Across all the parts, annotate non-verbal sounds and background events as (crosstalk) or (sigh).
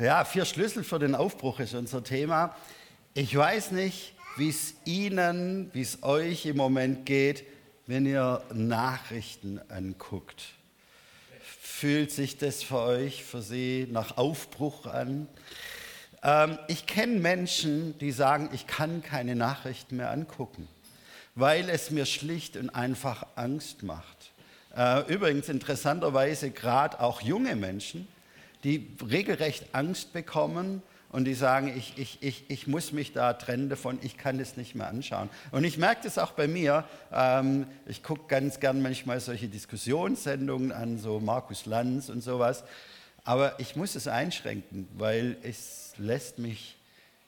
Ja, vier Schlüssel für den Aufbruch ist unser Thema. Ich weiß nicht, wie es Ihnen, wie es euch im Moment geht, wenn ihr Nachrichten anguckt. Fühlt sich das für euch, für Sie nach Aufbruch an? Ähm, ich kenne Menschen, die sagen, ich kann keine Nachrichten mehr angucken, weil es mir schlicht und einfach Angst macht. Äh, übrigens interessanterweise gerade auch junge Menschen, die regelrecht Angst bekommen und die sagen, ich, ich, ich, ich muss mich da trennen davon, ich kann das nicht mehr anschauen. Und ich merke das auch bei mir. Ähm, ich gucke ganz gern manchmal solche Diskussionssendungen an, so Markus Lanz und sowas. Aber ich muss es einschränken, weil es lässt mich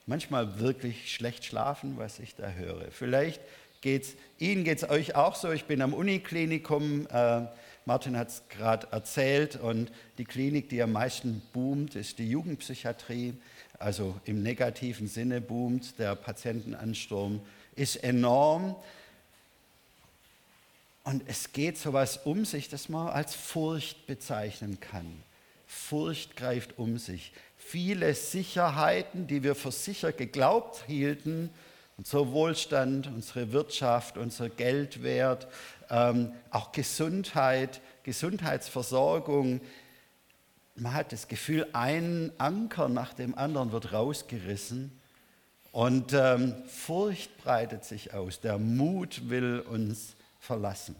manchmal wirklich schlecht schlafen, was ich da höre. Vielleicht geht es Ihnen, geht es euch auch so. Ich bin am Uniklinikum. Äh, Martin hat es gerade erzählt. Und die Klinik, die am meisten boomt, ist die Jugendpsychiatrie. Also im negativen Sinne boomt. Der Patientenansturm ist enorm. Und es geht so etwas um sich, das man als Furcht bezeichnen kann. Furcht greift um sich. Viele Sicherheiten, die wir für sicher geglaubt hielten, unser Wohlstand, unsere Wirtschaft, unser Geldwert, ähm, auch Gesundheit, Gesundheitsversorgung. Man hat das Gefühl, ein Anker nach dem anderen wird rausgerissen und ähm, Furcht breitet sich aus. Der Mut will uns verlassen.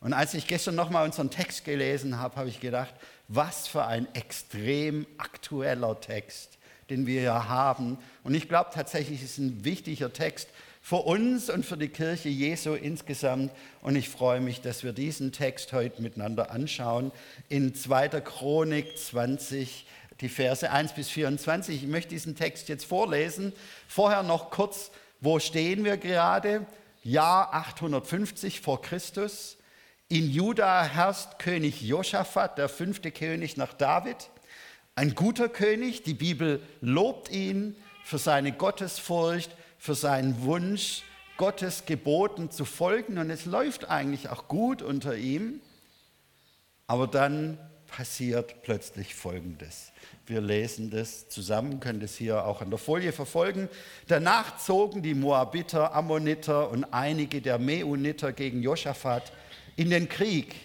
Und als ich gestern nochmal unseren Text gelesen habe, habe ich gedacht, was für ein extrem aktueller Text, den wir hier haben. Und ich glaube tatsächlich, es ist ein wichtiger Text, für uns und für die Kirche Jesu insgesamt. Und ich freue mich, dass wir diesen Text heute miteinander anschauen. In 2. Chronik 20, die Verse 1 bis 24. Ich möchte diesen Text jetzt vorlesen. Vorher noch kurz, wo stehen wir gerade? Jahr 850 vor Christus. In Juda herrscht König Josaphat, der fünfte König nach David. Ein guter König, die Bibel lobt ihn für seine Gottesfurcht für seinen Wunsch, Gottes Geboten zu folgen. Und es läuft eigentlich auch gut unter ihm. Aber dann passiert plötzlich Folgendes. Wir lesen das zusammen, können das hier auch an der Folie verfolgen. Danach zogen die Moabiter, Ammoniter und einige der Meuniter gegen Josaphat in den Krieg.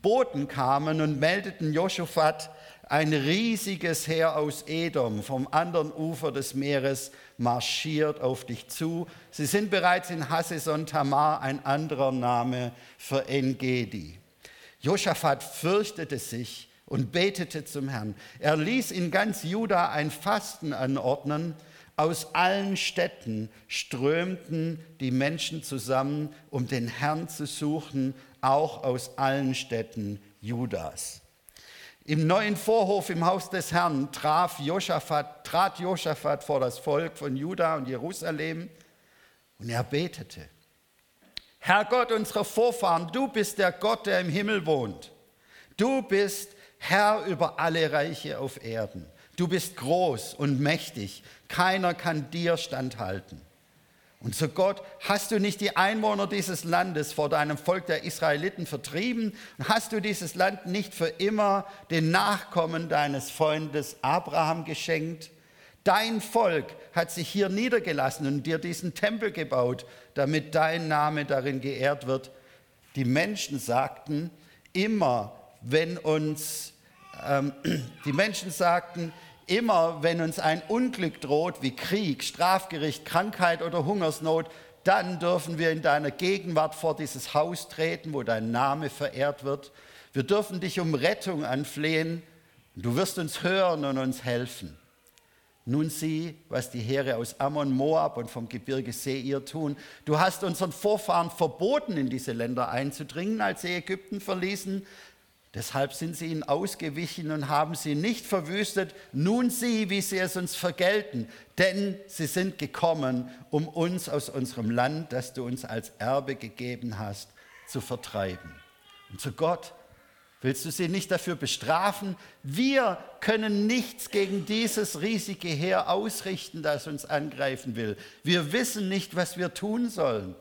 Boten kamen und meldeten Josaphat, ein riesiges Heer aus Edom vom anderen Ufer des Meeres marschiert auf dich zu. Sie sind bereits in Hasseson Tamar, ein anderer Name für Engedi. Josaphat fürchtete sich und betete zum Herrn. Er ließ in ganz Juda ein Fasten anordnen. Aus allen Städten strömten die Menschen zusammen, um den Herrn zu suchen, auch aus allen Städten Judas. Im neuen Vorhof im Haus des Herrn traf Josaphat, trat Josaphat vor das Volk von Juda und Jerusalem und er betete. Herr Gott unserer Vorfahren, du bist der Gott, der im Himmel wohnt. Du bist Herr über alle Reiche auf Erden. Du bist groß und mächtig. Keiner kann dir standhalten. Und so Gott, hast du nicht die Einwohner dieses Landes vor deinem Volk der Israeliten vertrieben? Und hast du dieses Land nicht für immer den Nachkommen deines Freundes Abraham geschenkt? Dein Volk hat sich hier niedergelassen und dir diesen Tempel gebaut, damit dein Name darin geehrt wird. Die Menschen sagten immer, wenn uns, ähm, (clears throat) die Menschen sagten, Immer wenn uns ein Unglück droht, wie Krieg, Strafgericht, Krankheit oder Hungersnot, dann dürfen wir in deiner Gegenwart vor dieses Haus treten, wo dein Name verehrt wird. Wir dürfen dich um Rettung anflehen. Du wirst uns hören und uns helfen. Nun sieh, was die Heere aus Ammon, Moab und vom Gebirge Seir tun. Du hast unseren Vorfahren verboten, in diese Länder einzudringen, als sie Ägypten verließen. Deshalb sind sie ihnen ausgewichen und haben sie nicht verwüstet. Nun sieh, wie sie es uns vergelten, denn sie sind gekommen, um uns aus unserem Land, das du uns als Erbe gegeben hast, zu vertreiben. Und zu Gott willst du sie nicht dafür bestrafen? Wir können nichts gegen dieses riesige Heer ausrichten, das uns angreifen will. Wir wissen nicht, was wir tun sollen,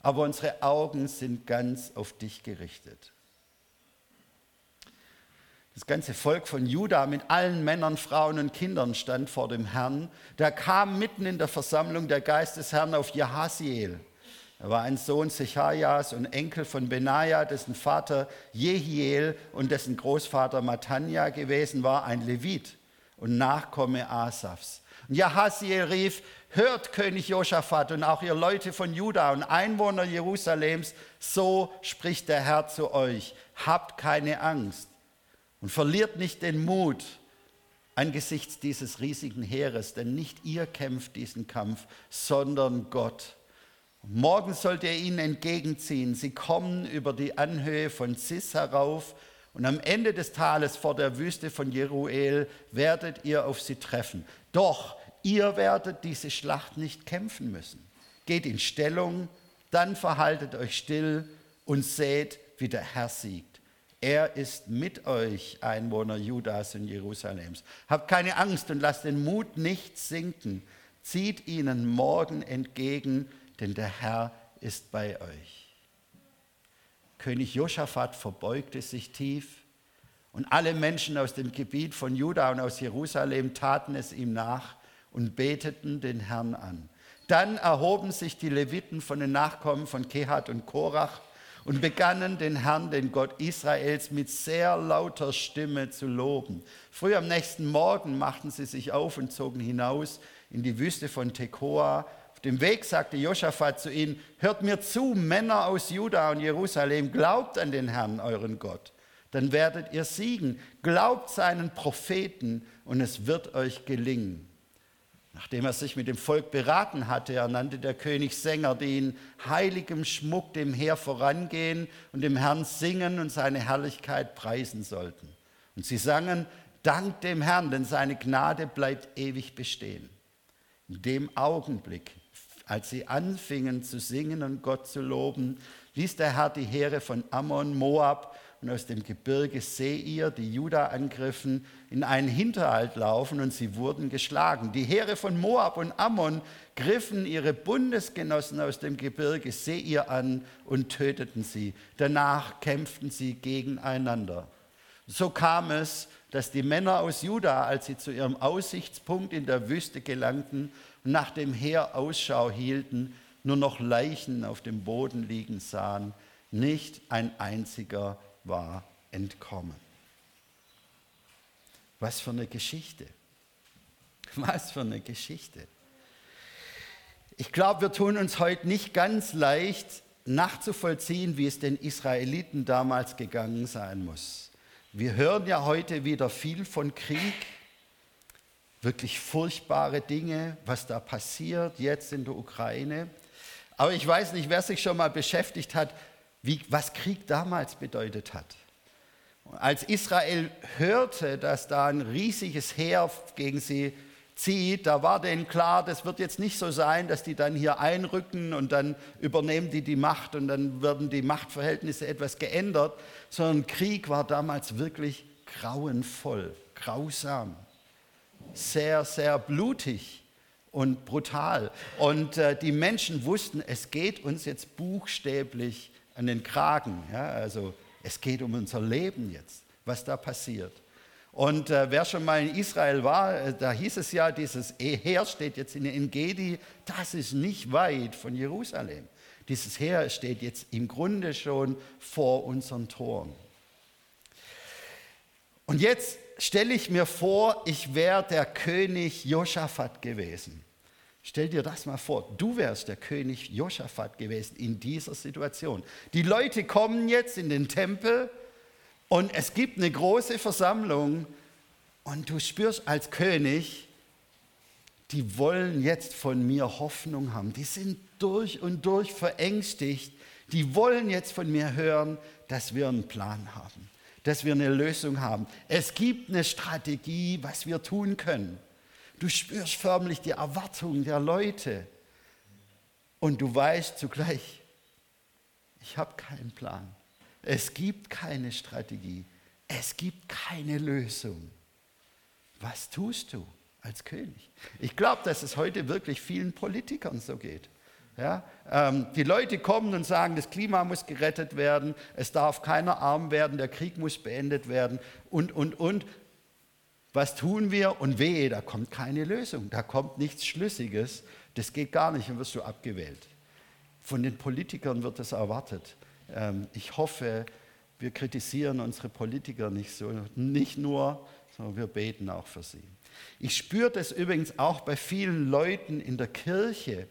aber unsere Augen sind ganz auf dich gerichtet. Das ganze Volk von Juda mit allen Männern, Frauen und Kindern stand vor dem Herrn. Da kam mitten in der Versammlung der Geist des Herrn auf Jahasiel. Er war ein Sohn Sechajas und Enkel von Benaja, dessen Vater Jehiel und dessen Großvater Matanja gewesen war, ein Levit und Nachkomme Asafs. Und Jahasiel rief, hört König Josaphat und auch ihr Leute von Juda und Einwohner Jerusalems, so spricht der Herr zu euch, habt keine Angst und verliert nicht den Mut angesichts dieses riesigen Heeres, denn nicht ihr kämpft diesen Kampf, sondern Gott. Morgen sollt ihr ihnen entgegenziehen. Sie kommen über die Anhöhe von Sis herauf und am Ende des Tales vor der Wüste von Jeruel werdet ihr auf sie treffen. Doch ihr werdet diese Schlacht nicht kämpfen müssen. Geht in Stellung, dann verhaltet euch still und seht, wie der Herr siegt. Er ist mit euch, Einwohner Judas und Jerusalems. Habt keine Angst und lasst den Mut nicht sinken. Zieht ihnen morgen entgegen, denn der Herr ist bei euch. König Josaphat verbeugte sich tief und alle Menschen aus dem Gebiet von Juda und aus Jerusalem taten es ihm nach und beteten den Herrn an. Dann erhoben sich die Leviten von den Nachkommen von Kehat und Korach und begannen den Herrn, den Gott Israels, mit sehr lauter Stimme zu loben. Früh am nächsten Morgen machten sie sich auf und zogen hinaus in die Wüste von Tekoa auf dem Weg sagte Josaphat zu ihnen, hört mir zu, Männer aus Juda und Jerusalem, glaubt an den Herrn, euren Gott, dann werdet ihr siegen. Glaubt seinen Propheten und es wird euch gelingen. Nachdem er sich mit dem Volk beraten hatte, ernannte der König Sänger, die in heiligem Schmuck dem Heer vorangehen und dem Herrn singen und seine Herrlichkeit preisen sollten. Und sie sangen, Dank dem Herrn, denn seine Gnade bleibt ewig bestehen. In dem Augenblick als sie anfingen zu singen und Gott zu loben, ließ der Herr die Heere von Ammon, Moab und aus dem Gebirge Seir, die Juda angriffen, in einen Hinterhalt laufen und sie wurden geschlagen. Die Heere von Moab und Ammon griffen ihre Bundesgenossen aus dem Gebirge Seir an und töteten sie. Danach kämpften sie gegeneinander. So kam es, dass die Männer aus Juda, als sie zu ihrem Aussichtspunkt in der Wüste gelangten, nach dem Heer Ausschau hielten, nur noch Leichen auf dem Boden liegen sahen. Nicht ein einziger war entkommen. Was für eine Geschichte. (laughs) Was für eine Geschichte. Ich glaube, wir tun uns heute nicht ganz leicht nachzuvollziehen, wie es den Israeliten damals gegangen sein muss. Wir hören ja heute wieder viel von Krieg, wirklich furchtbare Dinge, was da passiert jetzt in der Ukraine. Aber ich weiß nicht, wer sich schon mal beschäftigt hat, wie, was Krieg damals bedeutet hat. Als Israel hörte, dass da ein riesiges Heer gegen sie zieht, da war denen klar, das wird jetzt nicht so sein, dass die dann hier einrücken und dann übernehmen die die Macht und dann werden die Machtverhältnisse etwas geändert, sondern Krieg war damals wirklich grauenvoll, grausam sehr, sehr blutig und brutal. Und äh, die Menschen wussten, es geht uns jetzt buchstäblich an den Kragen. Ja? Also es geht um unser Leben jetzt, was da passiert. Und äh, wer schon mal in Israel war, äh, da hieß es ja, dieses Heer steht jetzt in Engedi, das ist nicht weit von Jerusalem. Dieses Heer steht jetzt im Grunde schon vor unseren Toren. Und jetzt stelle ich mir vor, ich wäre der König Josaphat gewesen. Stell dir das mal vor, du wärst der König Josaphat gewesen in dieser Situation. Die Leute kommen jetzt in den Tempel und es gibt eine große Versammlung und du spürst als König, die wollen jetzt von mir Hoffnung haben. Die sind durch und durch verängstigt. Die wollen jetzt von mir hören, dass wir einen Plan haben dass wir eine Lösung haben. Es gibt eine Strategie, was wir tun können. Du spürst förmlich die Erwartung der Leute und du weißt zugleich, ich habe keinen Plan. Es gibt keine Strategie. Es gibt keine Lösung. Was tust du als König? Ich glaube, dass es heute wirklich vielen Politikern so geht. Ja? Ähm, die Leute kommen und sagen, das Klima muss gerettet werden, es darf keiner arm werden, der Krieg muss beendet werden und, und, und. Was tun wir? Und wehe, da kommt keine Lösung, da kommt nichts Schlüssiges. Das geht gar nicht, dann wirst du abgewählt. Von den Politikern wird das erwartet. Ähm, ich hoffe, wir kritisieren unsere Politiker nicht so, nicht nur, sondern wir beten auch für sie. Ich spüre das übrigens auch bei vielen Leuten in der Kirche,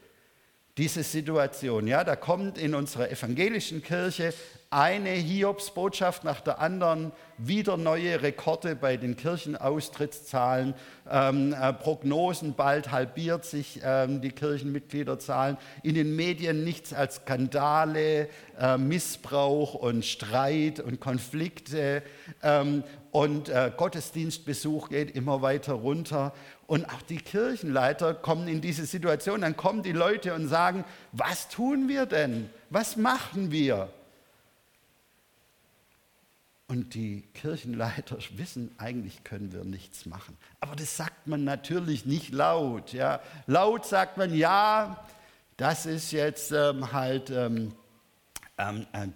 diese Situation. Ja, da kommt in unserer evangelischen Kirche eine Hiobsbotschaft nach der anderen, wieder neue Rekorde bei den Kirchenaustrittszahlen, ähm, äh, Prognosen, bald halbiert sich ähm, die Kirchenmitgliederzahlen, in den Medien nichts als Skandale, äh, Missbrauch und Streit und Konflikte. Ähm, und äh, Gottesdienstbesuch geht immer weiter runter und auch die Kirchenleiter kommen in diese Situation, dann kommen die Leute und sagen, was tun wir denn? Was machen wir? Und die Kirchenleiter (laughs) wissen, eigentlich können wir nichts machen. Aber das sagt man natürlich nicht laut. Ja. Laut sagt man, ja, das ist jetzt ähm, halt ähm, ähm, äh,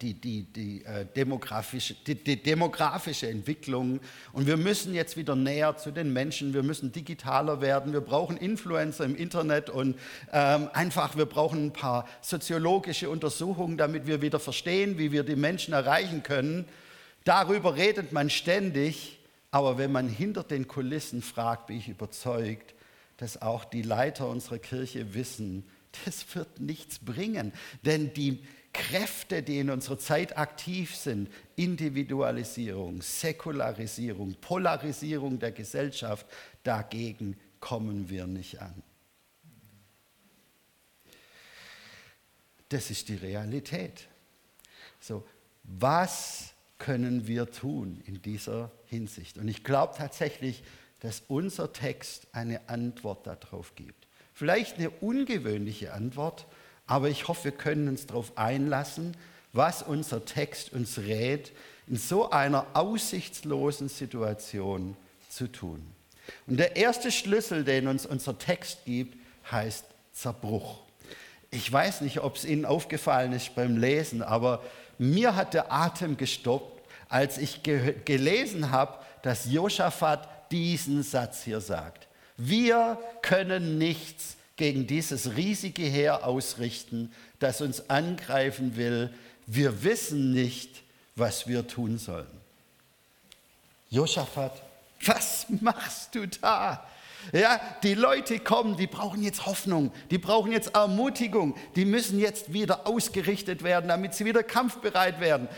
die, die, die, äh, demografische, die, die, demografische Entwicklung. Und wir müssen jetzt wieder näher zu den Menschen, wir müssen digitaler werden, wir brauchen Influencer im Internet und ähm, einfach, wir brauchen ein paar soziologische Untersuchungen, damit wir wieder verstehen, wie wir die Menschen erreichen können. Darüber redet man ständig, aber wenn man hinter den Kulissen fragt, bin ich überzeugt, dass auch die Leiter unserer Kirche wissen, das wird nichts bringen. Denn die Kräfte, die in unserer Zeit aktiv sind, Individualisierung, Säkularisierung, Polarisierung der Gesellschaft, dagegen kommen wir nicht an. Das ist die Realität. So, was können wir tun in dieser Hinsicht. Und ich glaube tatsächlich, dass unser Text eine Antwort darauf gibt. Vielleicht eine ungewöhnliche Antwort, aber ich hoffe, wir können uns darauf einlassen, was unser Text uns rät, in so einer aussichtslosen Situation zu tun. Und der erste Schlüssel, den uns unser Text gibt, heißt Zerbruch. Ich weiß nicht, ob es Ihnen aufgefallen ist beim Lesen, aber mir hat der Atem gestoppt, als ich ge gelesen habe, dass Josaphat diesen Satz hier sagt. Wir können nichts gegen dieses riesige Heer ausrichten, das uns angreifen will. Wir wissen nicht, was wir tun sollen. Josaphat, was machst du da? Ja, die Leute kommen, die brauchen jetzt Hoffnung, die brauchen jetzt Ermutigung, die müssen jetzt wieder ausgerichtet werden, damit sie wieder kampfbereit werden.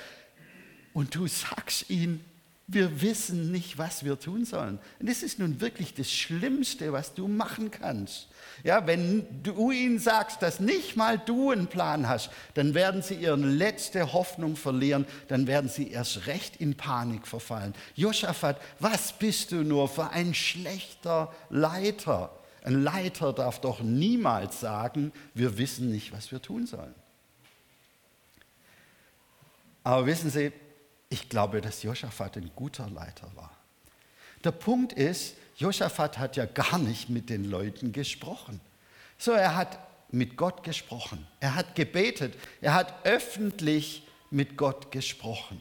Und du sagst ihnen, wir wissen nicht, was wir tun sollen. Und das ist nun wirklich das Schlimmste, was du machen kannst. Ja, wenn du ihnen sagst, dass nicht mal du einen Plan hast, dann werden sie ihre letzte Hoffnung verlieren, dann werden sie erst recht in Panik verfallen. Josaphat, was bist du nur für ein schlechter Leiter? Ein Leiter darf doch niemals sagen, wir wissen nicht, was wir tun sollen. Aber wissen Sie, ich glaube, dass Josaphat ein guter Leiter war. Der Punkt ist, Josaphat hat ja gar nicht mit den Leuten gesprochen. So, er hat mit Gott gesprochen. Er hat gebetet. Er hat öffentlich mit Gott gesprochen.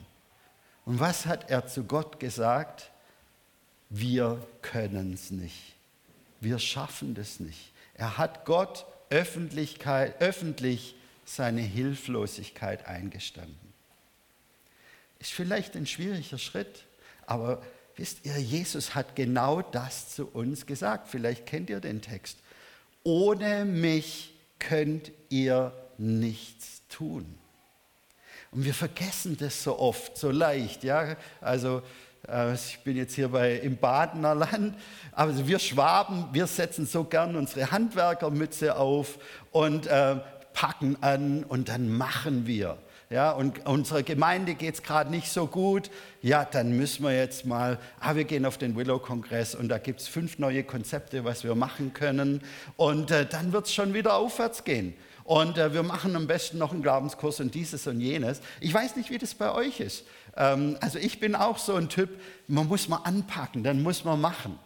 Und was hat er zu Gott gesagt? Wir können es nicht. Wir schaffen das nicht. Er hat Gott Öffentlichkeit, öffentlich seine Hilflosigkeit eingestanden. Ist vielleicht ein schwieriger Schritt, aber Wisst ihr, Jesus hat genau das zu uns gesagt. Vielleicht kennt ihr den Text. Ohne mich könnt ihr nichts tun. Und wir vergessen das so oft, so leicht. Ja? Also äh, ich bin jetzt hier bei, im Badener Land, aber wir Schwaben, wir setzen so gern unsere Handwerkermütze auf und äh, packen an und dann machen wir ja, und unserer Gemeinde geht es gerade nicht so gut, ja, dann müssen wir jetzt mal, ah, wir gehen auf den Willow-Kongress und da gibt es fünf neue Konzepte, was wir machen können und äh, dann wird es schon wieder aufwärts gehen. Und äh, wir machen am besten noch einen Glaubenskurs und dieses und jenes. Ich weiß nicht, wie das bei euch ist. Ähm, also ich bin auch so ein Typ, man muss mal anpacken, dann muss man machen.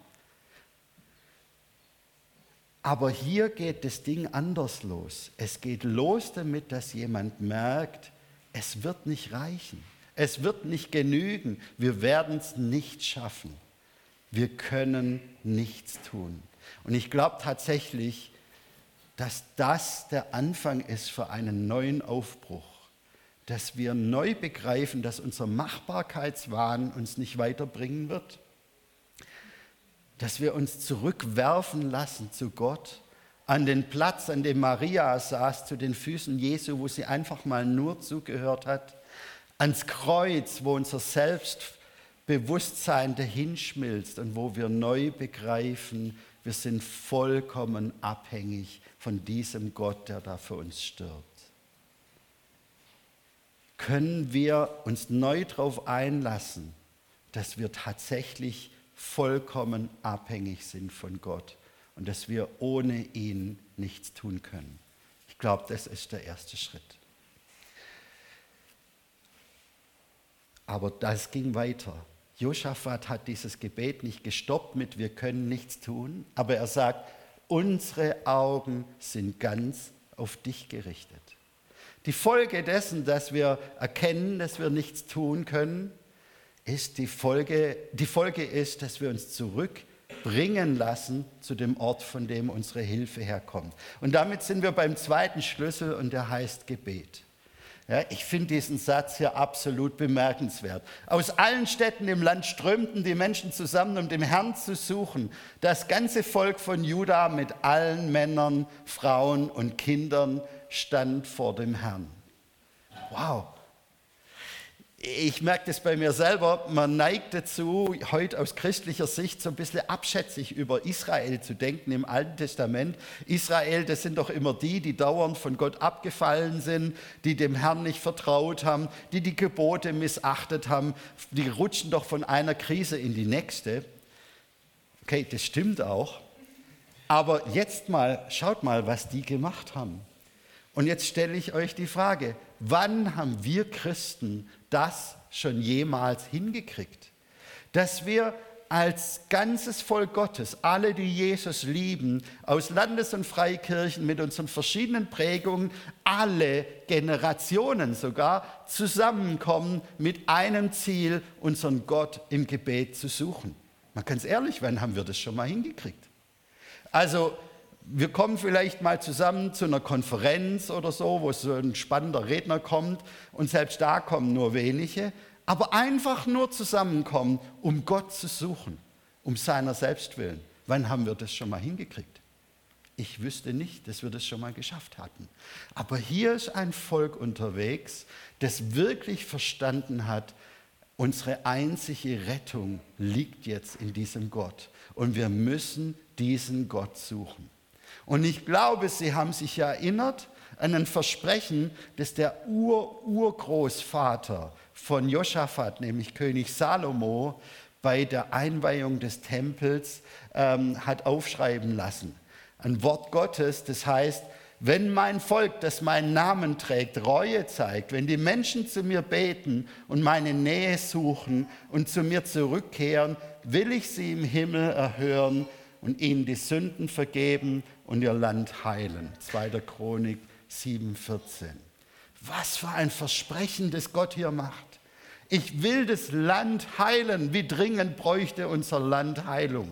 Aber hier geht das Ding anders los. Es geht los damit, dass jemand merkt, es wird nicht reichen. Es wird nicht genügen. Wir werden es nicht schaffen. Wir können nichts tun. Und ich glaube tatsächlich, dass das der Anfang ist für einen neuen Aufbruch. Dass wir neu begreifen, dass unser Machbarkeitswahn uns nicht weiterbringen wird. Dass wir uns zurückwerfen lassen zu Gott, an den Platz, an dem Maria saß, zu den Füßen Jesu, wo sie einfach mal nur zugehört hat ans Kreuz, wo unser Selbstbewusstsein dahinschmilzt und wo wir neu begreifen, wir sind vollkommen abhängig von diesem Gott, der da für uns stirbt. Können wir uns neu darauf einlassen, dass wir tatsächlich vollkommen abhängig sind von Gott und dass wir ohne ihn nichts tun können. Ich glaube, das ist der erste Schritt. Aber das ging weiter. Josaphat hat dieses Gebet nicht gestoppt mit wir können nichts tun, aber er sagt, unsere Augen sind ganz auf dich gerichtet. Die Folge dessen, dass wir erkennen, dass wir nichts tun können, ist die Folge, die Folge ist, dass wir uns zurückbringen lassen zu dem Ort, von dem unsere Hilfe herkommt. Und damit sind wir beim zweiten Schlüssel und der heißt Gebet. Ja, ich finde diesen Satz hier absolut bemerkenswert. Aus allen Städten im Land strömten die Menschen zusammen, um den Herrn zu suchen. Das ganze Volk von Juda mit allen Männern, Frauen und Kindern stand vor dem Herrn. Wow, ich merke das bei mir selber, man neigt dazu, heute aus christlicher Sicht so ein bisschen abschätzig über Israel zu denken im Alten Testament. Israel, das sind doch immer die, die dauernd von Gott abgefallen sind, die dem Herrn nicht vertraut haben, die die Gebote missachtet haben. Die rutschen doch von einer Krise in die nächste. Okay, das stimmt auch. Aber jetzt mal, schaut mal, was die gemacht haben. Und jetzt stelle ich euch die Frage, wann haben wir Christen das schon jemals hingekriegt? Dass wir als ganzes Volk Gottes, alle, die Jesus lieben, aus Landes- und Freikirchen mit unseren verschiedenen Prägungen, alle Generationen sogar, zusammenkommen mit einem Ziel, unseren Gott im Gebet zu suchen. Mal ganz ehrlich, wann haben wir das schon mal hingekriegt? Also wir kommen vielleicht mal zusammen zu einer Konferenz oder so, wo so ein spannender Redner kommt und selbst da kommen nur wenige, aber einfach nur zusammenkommen, um Gott zu suchen, um seiner selbst willen. Wann haben wir das schon mal hingekriegt? Ich wüsste nicht, dass wir das schon mal geschafft hatten. Aber hier ist ein Volk unterwegs, das wirklich verstanden hat, unsere einzige Rettung liegt jetzt in diesem Gott. Und wir müssen diesen Gott suchen. Und ich glaube, sie haben sich erinnert an ein Versprechen, das der Ur-Urgroßvater von Josaphat, nämlich König Salomo, bei der Einweihung des Tempels ähm, hat aufschreiben lassen. Ein Wort Gottes, das heißt, wenn mein Volk, das meinen Namen trägt, Reue zeigt, wenn die Menschen zu mir beten und meine Nähe suchen und zu mir zurückkehren, will ich sie im Himmel erhören und ihnen die Sünden vergeben und ihr Land heilen. 2. Chronik 7,14. Was für ein Versprechen, das Gott hier macht. Ich will das Land heilen. Wie dringend bräuchte unser Land Heilung?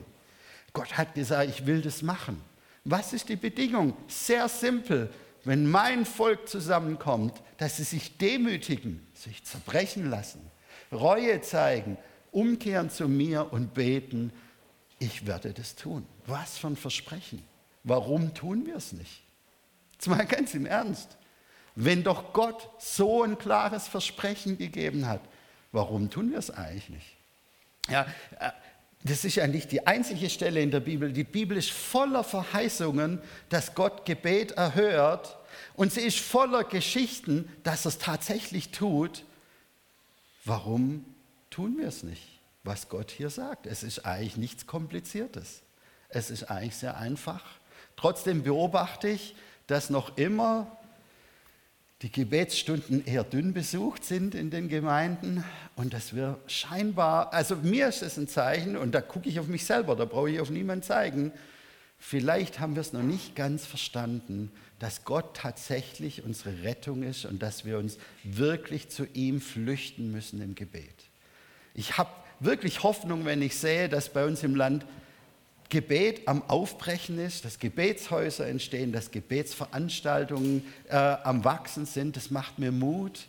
Gott hat gesagt, ich will das machen. Was ist die Bedingung? Sehr simpel. Wenn mein Volk zusammenkommt, dass sie sich demütigen, sich zerbrechen lassen, Reue zeigen, umkehren zu mir und beten, ich werde das tun. Was für ein Versprechen. Warum tun wir es nicht? Jetzt mal ganz im Ernst. Wenn doch Gott so ein klares Versprechen gegeben hat, warum tun wir es eigentlich nicht? Ja, äh, das ist ja nicht die einzige Stelle in der Bibel. Die Bibel ist voller Verheißungen, dass Gott Gebet erhört. Und sie ist voller Geschichten, dass er es tatsächlich tut. Warum tun wir es nicht, was Gott hier sagt? Es ist eigentlich nichts Kompliziertes. Es ist eigentlich sehr einfach. Trotzdem beobachte ich, dass noch immer die Gebetsstunden eher dünn besucht sind in den Gemeinden und dass wir scheinbar, also mir ist es ein Zeichen und da gucke ich auf mich selber, da brauche ich auf niemanden zeigen, vielleicht haben wir es noch nicht ganz verstanden, dass Gott tatsächlich unsere Rettung ist und dass wir uns wirklich zu ihm flüchten müssen im Gebet. Ich habe wirklich Hoffnung, wenn ich sehe, dass bei uns im Land Gebet am Aufbrechen ist, dass Gebetshäuser entstehen, dass Gebetsveranstaltungen äh, am Wachsen sind. Das macht mir Mut.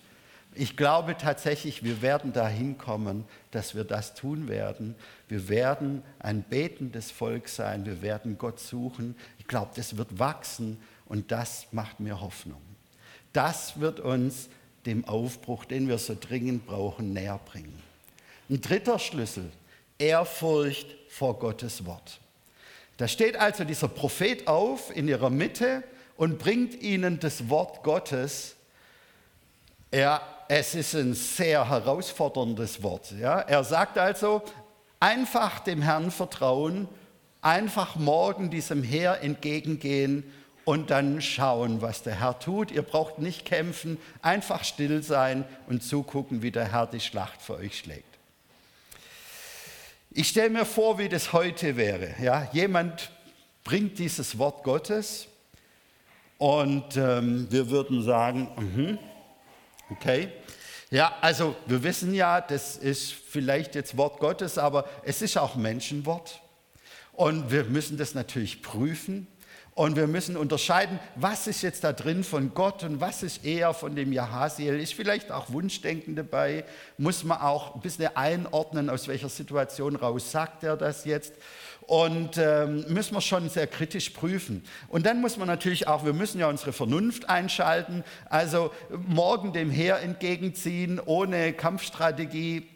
Ich glaube tatsächlich, wir werden dahin kommen, dass wir das tun werden. Wir werden ein betendes Volk sein. Wir werden Gott suchen. Ich glaube, das wird wachsen und das macht mir Hoffnung. Das wird uns dem Aufbruch, den wir so dringend brauchen, näher bringen. Ein dritter Schlüssel, Ehrfurcht vor Gottes Wort. Da steht also dieser Prophet auf in ihrer Mitte und bringt ihnen das Wort Gottes. Er es ist ein sehr herausforderndes Wort. Ja? Er sagt also, einfach dem Herrn vertrauen, einfach morgen diesem Heer entgegengehen und dann schauen, was der Herr tut. Ihr braucht nicht kämpfen, einfach still sein und zugucken, wie der Herr die Schlacht für euch schlägt. Ich stelle mir vor, wie das heute wäre. Ja? Jemand bringt dieses Wort Gottes und ähm, wir würden sagen, mhm, Okay? Ja, also wir wissen ja, das ist vielleicht jetzt Wort Gottes, aber es ist auch Menschenwort. Und wir müssen das natürlich prüfen. Und wir müssen unterscheiden, was ist jetzt da drin von Gott und was ist eher von dem Jahasiel. Ist vielleicht auch Wunschdenken dabei? Muss man auch ein bisschen einordnen, aus welcher Situation raus sagt er das jetzt? Und ähm, müssen wir schon sehr kritisch prüfen. Und dann muss man natürlich auch, wir müssen ja unsere Vernunft einschalten. Also morgen dem Heer entgegenziehen ohne Kampfstrategie.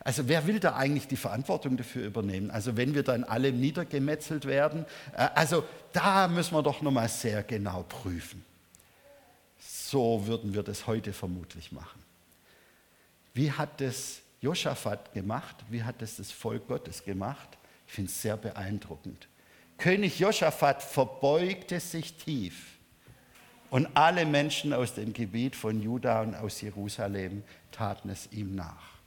Also wer will da eigentlich die Verantwortung dafür übernehmen? Also wenn wir dann alle niedergemetzelt werden. Äh, also da müssen wir doch nochmal sehr genau prüfen. So würden wir das heute vermutlich machen. Wie hat das Josaphat gemacht? Wie hat das das Volk Gottes gemacht? Ich finde es sehr beeindruckend. König Josaphat verbeugte sich tief und alle Menschen aus dem Gebiet von Juda und aus Jerusalem taten es ihm nach.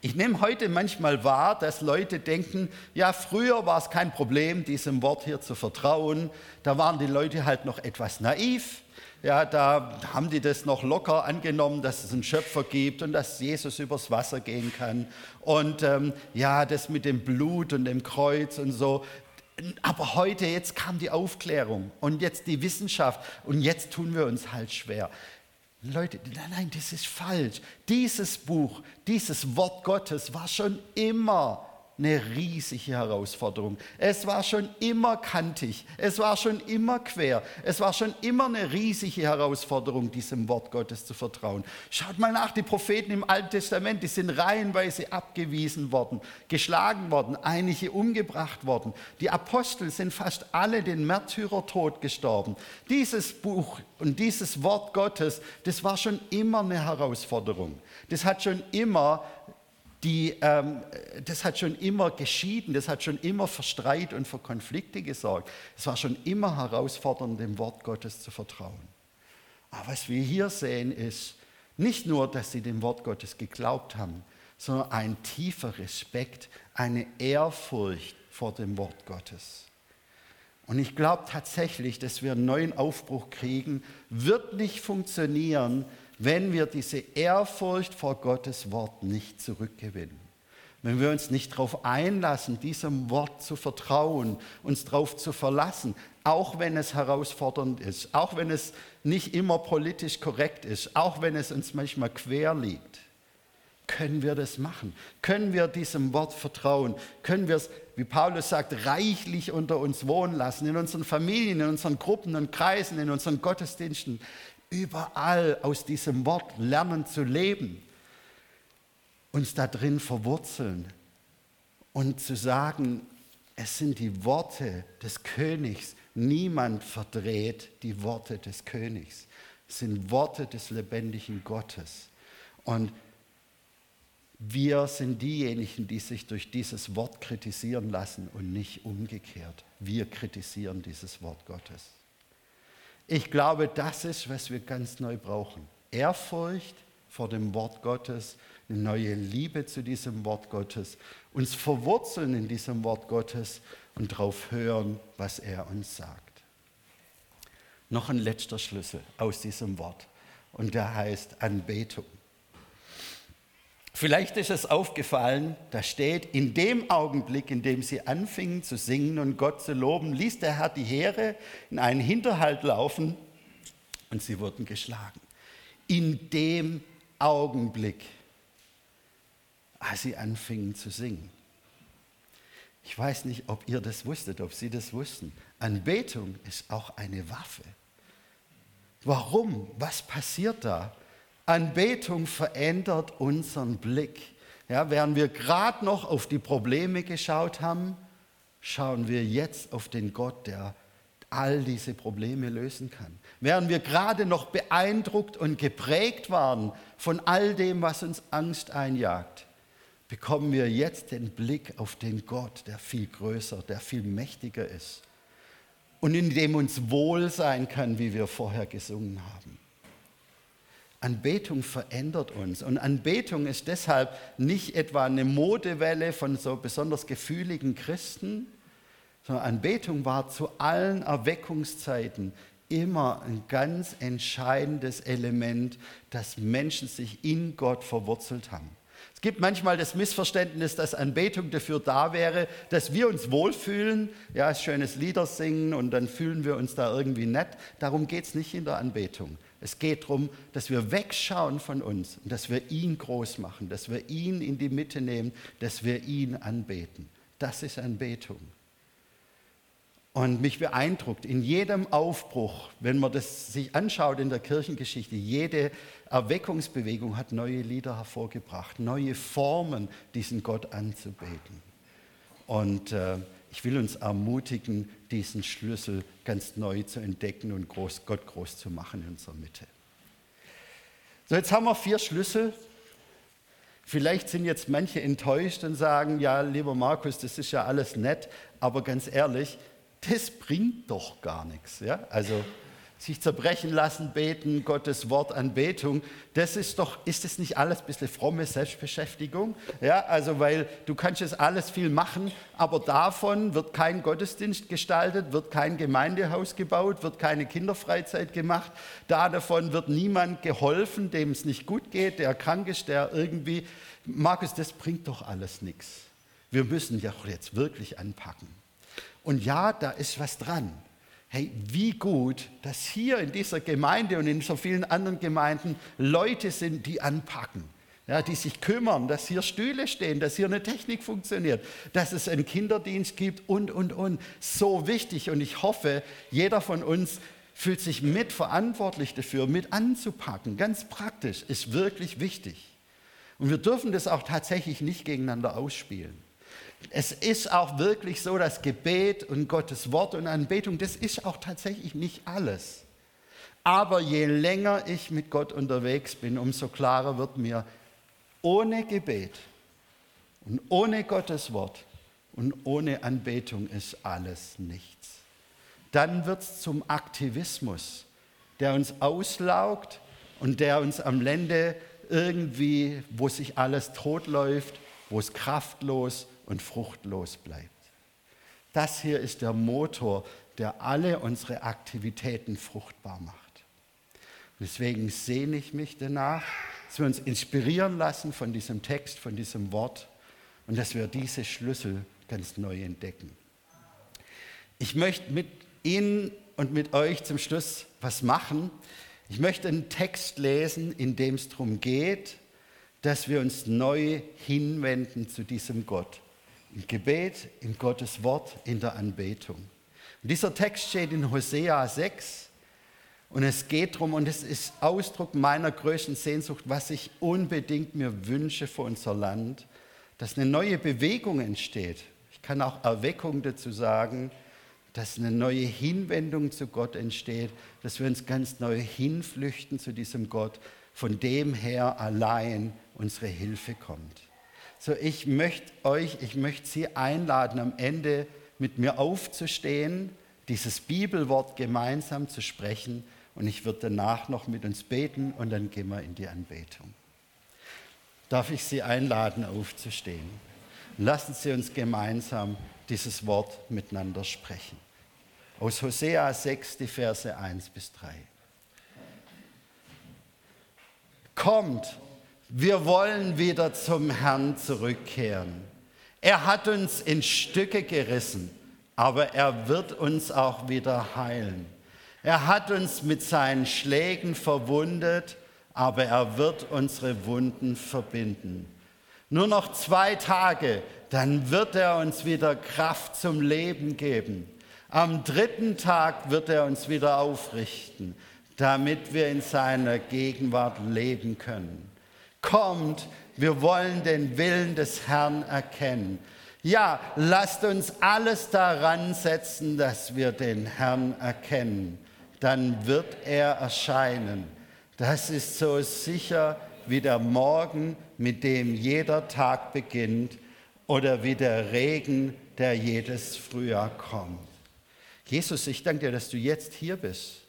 Ich nehme heute manchmal wahr, dass Leute denken, ja, früher war es kein Problem, diesem Wort hier zu vertrauen. Da waren die Leute halt noch etwas naiv ja, da haben die das noch locker angenommen, dass es einen Schöpfer gibt und dass Jesus übers Wasser gehen kann. Und ähm, ja, das mit dem Blut und dem Kreuz und so. Aber heute, jetzt kam die Aufklärung und jetzt die Wissenschaft und jetzt tun wir uns halt schwer. Leute, nein, nein, das ist falsch. Dieses Buch, dieses Wort Gottes war schon immer eine riesige Herausforderung. Es war schon immer kantig, es war schon immer quer, es war schon immer eine riesige Herausforderung, diesem Wort Gottes zu vertrauen. Schaut mal nach, die Propheten im Alten Testament, die sind reihenweise abgewiesen worden, geschlagen worden, einige umgebracht worden. Die Apostel sind fast alle den Märtyrertod gestorben. Dieses Buch und dieses Wort Gottes, das war schon immer eine Herausforderung. Das hat schon immer die, ähm, das hat schon immer geschieden, das hat schon immer für Streit und für Konflikte gesorgt. Es war schon immer herausfordernd, dem Wort Gottes zu vertrauen. Aber was wir hier sehen, ist nicht nur, dass sie dem Wort Gottes geglaubt haben, sondern ein tiefer Respekt, eine Ehrfurcht vor dem Wort Gottes. Und ich glaube tatsächlich, dass wir einen neuen Aufbruch kriegen, wird nicht funktionieren, wenn wir diese Ehrfurcht vor Gottes Wort nicht zurückgewinnen. Wenn wir uns nicht darauf einlassen, diesem Wort zu vertrauen, uns darauf zu verlassen, auch wenn es herausfordernd ist, auch wenn es nicht immer politisch korrekt ist, auch wenn es uns manchmal quer liegt, können wir das machen? Können wir diesem Wort vertrauen? Können wir es, wie Paulus sagt, reichlich unter uns wohnen lassen, in unseren Familien, in unseren Gruppen und Kreisen, in unseren Gottesdiensten? Überall aus diesem Wort lernen zu leben, uns da drin verwurzeln und zu sagen, es sind die Worte des Königs. Niemand verdreht die Worte des Königs. Es sind Worte des lebendigen Gottes. Und wir sind diejenigen, die sich durch dieses Wort kritisieren lassen und nicht umgekehrt. Wir kritisieren dieses Wort Gottes. Ich glaube, das ist, was wir ganz neu brauchen. Ehrfurcht vor dem Wort Gottes, eine neue Liebe zu diesem Wort Gottes, uns verwurzeln in diesem Wort Gottes und darauf hören, was er uns sagt. Noch ein letzter Schlüssel aus diesem Wort und der heißt Anbetung. Vielleicht ist es aufgefallen, da steht, in dem Augenblick, in dem sie anfingen zu singen und Gott zu loben, ließ der Herr die Heere in einen Hinterhalt laufen und sie wurden geschlagen. In dem Augenblick, als sie anfingen zu singen. Ich weiß nicht, ob ihr das wusstet, ob Sie das wussten. Anbetung ist auch eine Waffe. Warum? Was passiert da? Anbetung verändert unseren Blick. Ja, während wir gerade noch auf die Probleme geschaut haben, schauen wir jetzt auf den Gott, der all diese Probleme lösen kann. Während wir gerade noch beeindruckt und geprägt waren von all dem, was uns Angst einjagt, bekommen wir jetzt den Blick auf den Gott, der viel größer, der viel mächtiger ist und in dem uns wohl sein kann, wie wir vorher gesungen haben. Anbetung verändert uns. Und Anbetung ist deshalb nicht etwa eine Modewelle von so besonders gefühligen Christen, sondern Anbetung war zu allen Erweckungszeiten immer ein ganz entscheidendes Element, dass Menschen sich in Gott verwurzelt haben. Es gibt manchmal das Missverständnis, dass Anbetung dafür da wäre, dass wir uns wohlfühlen, ja, schönes Lieder singen und dann fühlen wir uns da irgendwie nett. Darum geht es nicht in der Anbetung. Es geht darum, dass wir wegschauen von uns und dass wir ihn groß machen, dass wir ihn in die Mitte nehmen, dass wir ihn anbeten. Das ist Anbetung. Und mich beeindruckt in jedem Aufbruch, wenn man das sich anschaut in der Kirchengeschichte, jede Erweckungsbewegung hat neue Lieder hervorgebracht, neue Formen, diesen Gott anzubeten. Und äh, ich will uns ermutigen, diesen Schlüssel ganz neu zu entdecken und groß, Gott groß zu machen in unserer Mitte. So, jetzt haben wir vier Schlüssel. Vielleicht sind jetzt manche enttäuscht und sagen, ja, lieber Markus, das ist ja alles nett, aber ganz ehrlich, das bringt doch gar nichts. Ja? Also sich zerbrechen lassen, beten, Gottes Wort Anbetung, das ist doch, ist das nicht alles ein bisschen fromme Selbstbeschäftigung? Ja, also weil du kannst jetzt alles viel machen, aber davon wird kein Gottesdienst gestaltet, wird kein Gemeindehaus gebaut, wird keine Kinderfreizeit gemacht, da davon wird niemand geholfen, dem es nicht gut geht, der krank ist, der irgendwie, Markus, das bringt doch alles nichts. Wir müssen ja jetzt wirklich anpacken. Und ja, da ist was dran hey, wie gut, dass hier in dieser Gemeinde und in so vielen anderen Gemeinden Leute sind, die anpacken. Ja, die sich kümmern, dass hier Stühle stehen, dass hier eine Technik funktioniert, dass es einen Kinderdienst gibt und, und, und. So wichtig und ich hoffe, jeder von uns fühlt sich mitverantwortlich dafür, mit anzupacken. Ganz praktisch, ist wirklich wichtig. Und wir dürfen das auch tatsächlich nicht gegeneinander ausspielen. Es ist auch wirklich so, dass Gebet und Gottes Wort und Anbetung, das ist auch tatsächlich nicht alles. Aber je länger ich mit Gott unterwegs bin, umso klarer wird mir, ohne Gebet und ohne Gottes Wort und ohne Anbetung ist alles nichts. Dann wird es zum Aktivismus, der uns auslaugt und der uns am Ende irgendwie, wo sich alles totläuft, wo es kraftlos und fruchtlos bleibt. Das hier ist der Motor, der alle unsere Aktivitäten fruchtbar macht. deswegen sehne ich mich danach, dass wir uns inspirieren lassen von diesem Text, von diesem Wort und dass wir diese Schlüssel ganz neu entdecken. Ich möchte mit Ihnen und mit euch zum Schluss was machen. Ich möchte einen Text lesen, in dem es darum geht, dass wir uns neu hinwenden zu diesem Gott im Gebet, in Gottes Wort, in der Anbetung. Und dieser Text steht in Hosea 6 und es geht darum, und es ist Ausdruck meiner größten Sehnsucht, was ich unbedingt mir wünsche für unser Land, dass eine neue Bewegung entsteht. Ich kann auch Erweckung dazu sagen, dass eine neue Hinwendung zu Gott entsteht, dass wir uns ganz neu hinflüchten zu diesem Gott, von dem her allein unsere Hilfe kommt. So, ich möchte euch, ich möchte Sie einladen, am Ende mit mir aufzustehen, dieses Bibelwort gemeinsam zu sprechen und ich würde danach noch mit uns beten und dann gehen wir in die Anbetung. darf ich Sie einladen, aufzustehen. Lassen Sie uns gemeinsam dieses Wort miteinander sprechen. Aus Hosea 6, die Verse 1 bis 3. Kommt, wir wollen wieder zum Herrn zurückkehren. Er hat uns in Stücke gerissen, aber er wird uns auch wieder heilen. Er hat uns mit seinen Schlägen verwundet, aber er wird unsere Wunden verbinden. Nur noch zwei Tage, dann wird er uns wieder Kraft zum Leben geben. Am dritten Tag wird er uns wieder aufrichten, damit wir in seiner Gegenwart leben können. Kommt, wir wollen den Willen des Herrn erkennen. Ja, lasst uns alles daran setzen, dass wir den Herrn erkennen. Dann wird er erscheinen. Das ist so sicher wie der Morgen, mit dem jeder Tag beginnt, oder wie der Regen, der jedes Frühjahr kommt. Jesus, ich danke dir, dass du jetzt hier bist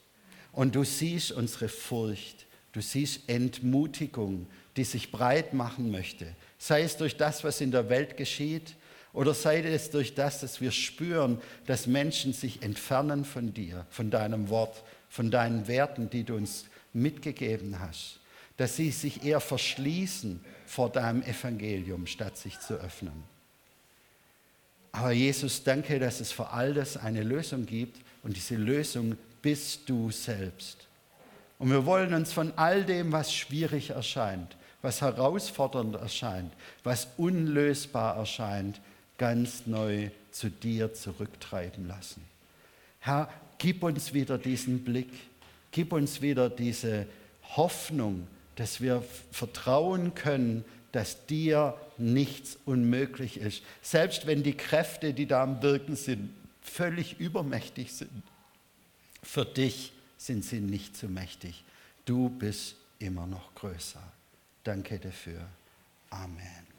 und du siehst unsere Furcht, du siehst Entmutigung, die sich breit machen möchte, sei es durch das, was in der Welt geschieht, oder sei es durch das, dass wir spüren, dass Menschen sich entfernen von dir, von deinem Wort, von deinen Werten, die du uns mitgegeben hast, dass sie sich eher verschließen vor deinem Evangelium, statt sich zu öffnen. Aber Jesus, danke, dass es für all das eine Lösung gibt und diese Lösung bist du selbst. Und wir wollen uns von all dem, was schwierig erscheint, was herausfordernd erscheint, was unlösbar erscheint, ganz neu zu dir zurücktreiben lassen. Herr, gib uns wieder diesen Blick, gib uns wieder diese Hoffnung, dass wir vertrauen können, dass dir nichts unmöglich ist. Selbst wenn die Kräfte, die da am Wirken sind, völlig übermächtig sind. Für dich sind sie nicht zu mächtig. Du bist immer noch größer. Danke dafür. Amen.